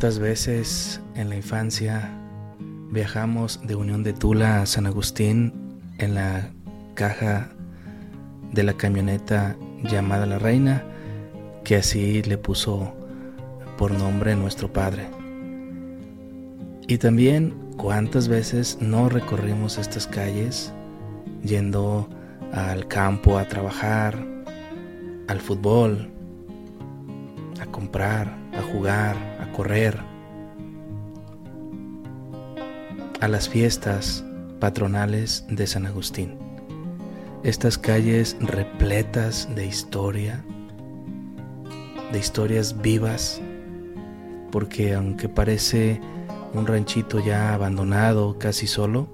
¿Cuántas veces en la infancia viajamos de Unión de Tula a San Agustín en la caja de la camioneta llamada La Reina, que así le puso por nombre nuestro Padre? Y también cuántas veces no recorrimos estas calles yendo al campo a trabajar, al fútbol, a comprar, a jugar, a correr, a las fiestas patronales de San Agustín. Estas calles repletas de historia, de historias vivas, porque aunque parece un ranchito ya abandonado, casi solo,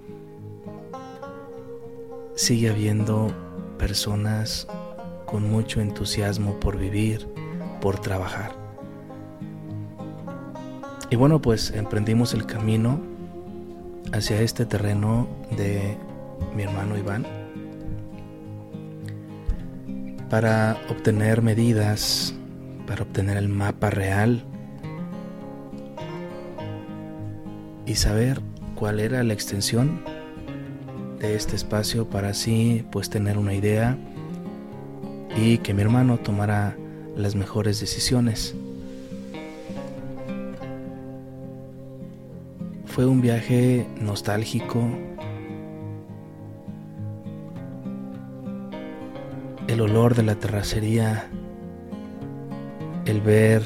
sigue habiendo personas con mucho entusiasmo por vivir, por trabajar. Y bueno, pues emprendimos el camino hacia este terreno de mi hermano Iván para obtener medidas, para obtener el mapa real y saber cuál era la extensión de este espacio para así pues tener una idea y que mi hermano tomara las mejores decisiones. Fue un viaje nostálgico. El olor de la terracería, el ver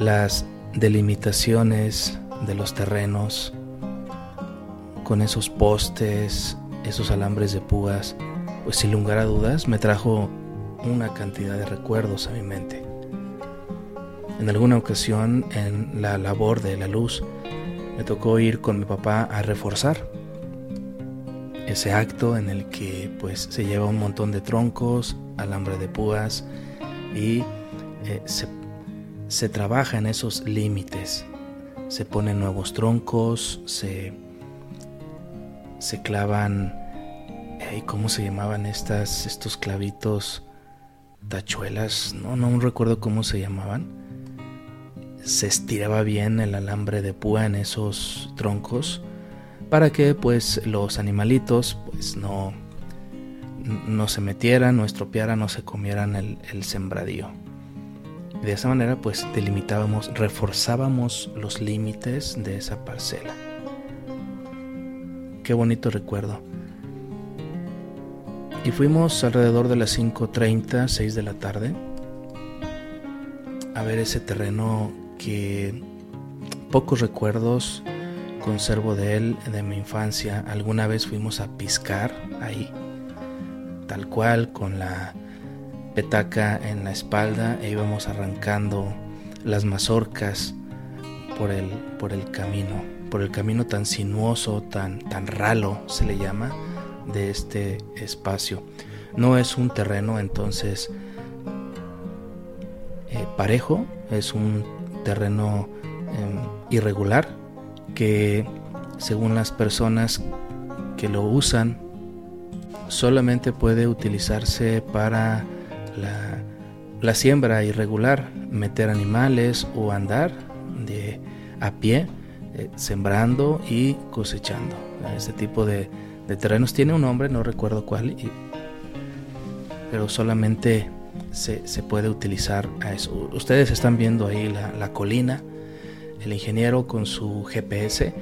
las delimitaciones de los terrenos con esos postes, esos alambres de púas, pues sin lugar a dudas me trajo una cantidad de recuerdos a mi mente. En alguna ocasión en la labor de la luz me tocó ir con mi papá a reforzar ese acto en el que pues se lleva un montón de troncos, alambre de púas y eh, se, trabaja en esos límites. Se ponen nuevos troncos, se, se clavan, eh, ¿cómo se llamaban estas, estos clavitos? Tachuelas, no, no recuerdo cómo se llamaban se estiraba bien el alambre de púa en esos troncos para que pues los animalitos pues no, no se metieran, no estropearan, no se comieran el, el sembradío. de esa manera pues delimitábamos, reforzábamos los límites de esa parcela. Qué bonito recuerdo. Y fuimos alrededor de las 5.30, 6 de la tarde a ver ese terreno que pocos recuerdos conservo de él de mi infancia. Alguna vez fuimos a piscar ahí, tal cual, con la petaca en la espalda e íbamos arrancando las mazorcas por el, por el camino, por el camino tan sinuoso, tan, tan ralo se le llama, de este espacio. No es un terreno entonces eh, parejo, es un terreno em, irregular que según las personas que lo usan solamente puede utilizarse para la, siembra irregular, meter animales o andar de a pie eh, sembrando y cosechando. Este tipo de, terrenos tiene un nombre, no recuerdo cuál, pero solamente se, puede utilizar a eso. Ustedes están viendo ahí la, colina, el ingeniero con su GPS,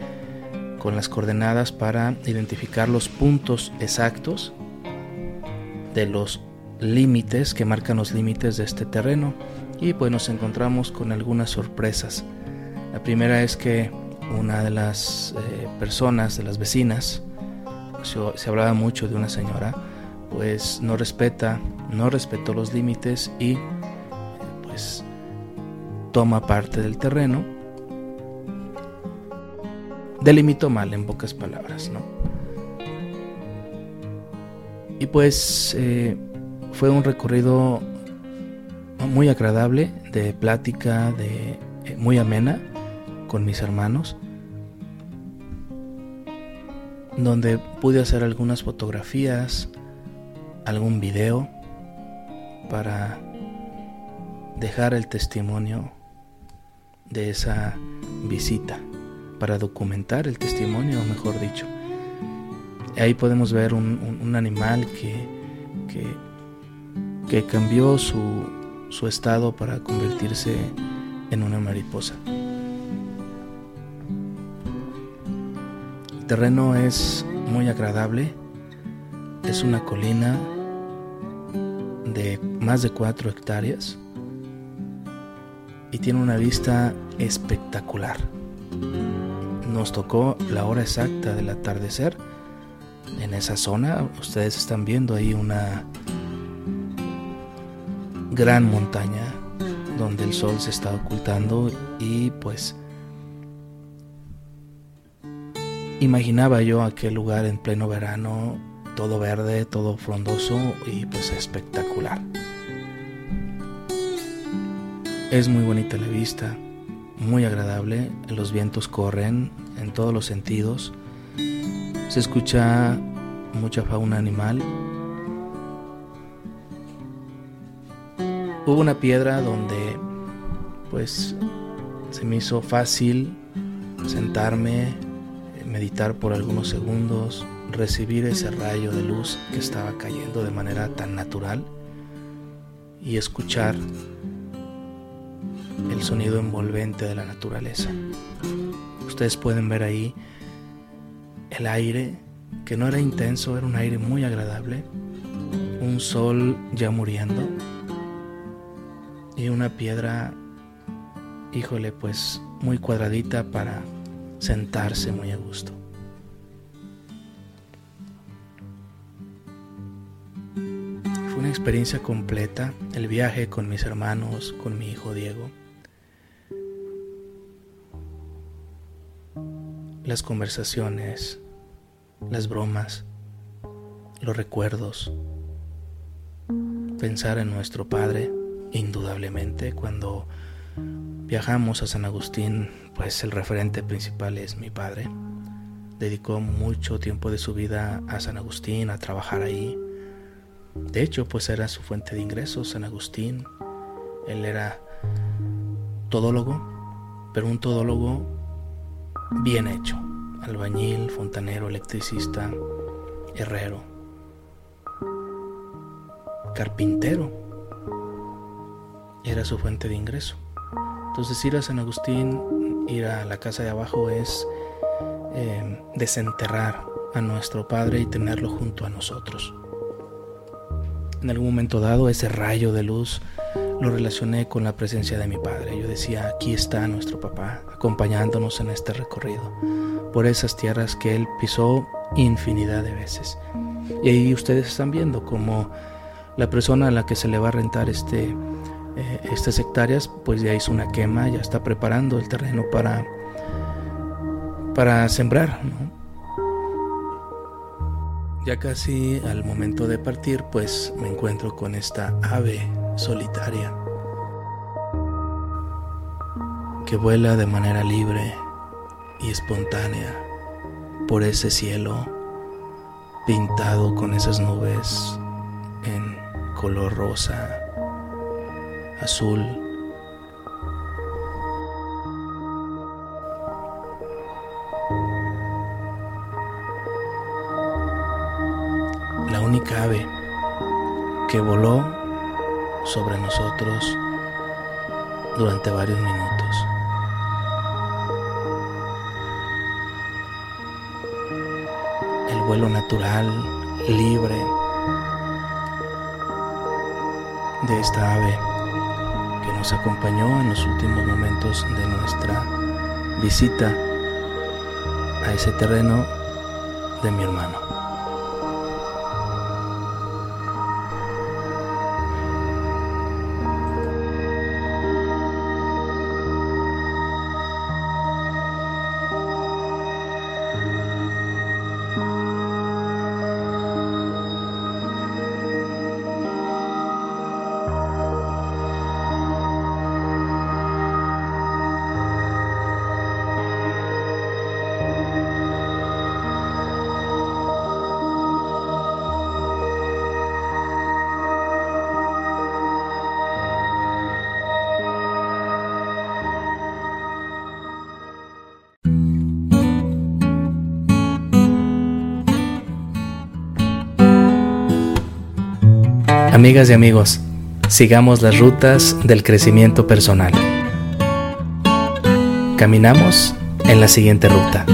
con las coordenadas para identificar los puntos exactos de los límites que marcan los límites de este terreno y pues nos encontramos con algunas sorpresas. La primera es que una de las eh, personas, de las vecinas, se, hablaba mucho de una señora, pues no respeta, no respetó los límites y pues toma parte del terreno. Delimitó mal, en pocas palabras, ¿no? Y pues eh, fue un recorrido muy agradable, de plática, de eh, muy amena con mis hermanos, donde pude hacer algunas fotografías, algún video para dejar el testimonio de esa visita, para documentar el testimonio, mejor dicho. Ahí podemos ver un, animal que, que, cambió su, su estado para convertirse en una mariposa. El terreno es muy agradable, es una colina de más de 4 hectáreas y tiene una vista espectacular. Nos tocó la hora exacta del atardecer en esa zona. Ustedes están viendo ahí una gran montaña donde el sol se está ocultando y pues imaginaba yo aquel lugar en pleno verano, todo verde, todo frondoso y pues espectacular. Es muy bonita la vista, muy agradable, los vientos corren en todos los sentidos, se escucha mucha fauna animal. Hubo una piedra donde pues se me hizo fácil sentarme, meditar por algunos segundos, recibir ese rayo de luz que estaba cayendo de manera tan natural y escuchar el sonido envolvente de la naturaleza. Ustedes pueden ver ahí el aire, que no era intenso, era un aire muy agradable, un sol ya muriendo y una piedra, híjole, pues muy cuadradita para sentarse muy a gusto. Fue una experiencia completa el viaje con mis hermanos, con mi hijo Diego. Las conversaciones, las bromas, los recuerdos, pensar en nuestro Padre, indudablemente, cuando viajamos a San Agustín, pues el referente principal es mi padre. Dedicó mucho tiempo de su vida a San Agustín, a trabajar ahí. De hecho, pues era su fuente de ingresos, San Agustín. Él era todólogo, pero un todólogo bien hecho. Albañil, fontanero, electricista, herrero, carpintero. Era su fuente de ingreso. Entonces ir a San Agustín, ir a la casa de abajo es em, desenterrar a nuestro Padre y tenerlo junto a nosotros. En algún momento dado ese rayo de luz lo relacioné con la presencia de mi Padre. Yo decía, aquí está nuestro papá acompañándonos en este recorrido por esas tierras que Él pisó infinidad de veces. Y ahí ustedes están viendo como la persona a la que se le va a rentar este eh, estas hectáreas, pues ya hizo una quema, ya está preparando el terreno para, para sembrar. Ya casi al momento de partir, pues me encuentro con esta ave solitaria que vuela de manera libre y espontánea por ese cielo pintado con esas nubes en color rosa azul. La única ave que voló sobre nosotros durante varios minutos. El vuelo natural, libre de esta ave nos acompañó en los últimos momentos de nuestra visita a ese terreno de mi hermano. Amigas y amigos, sigamos las rutas del crecimiento personal. Caminamos en la siguiente ruta.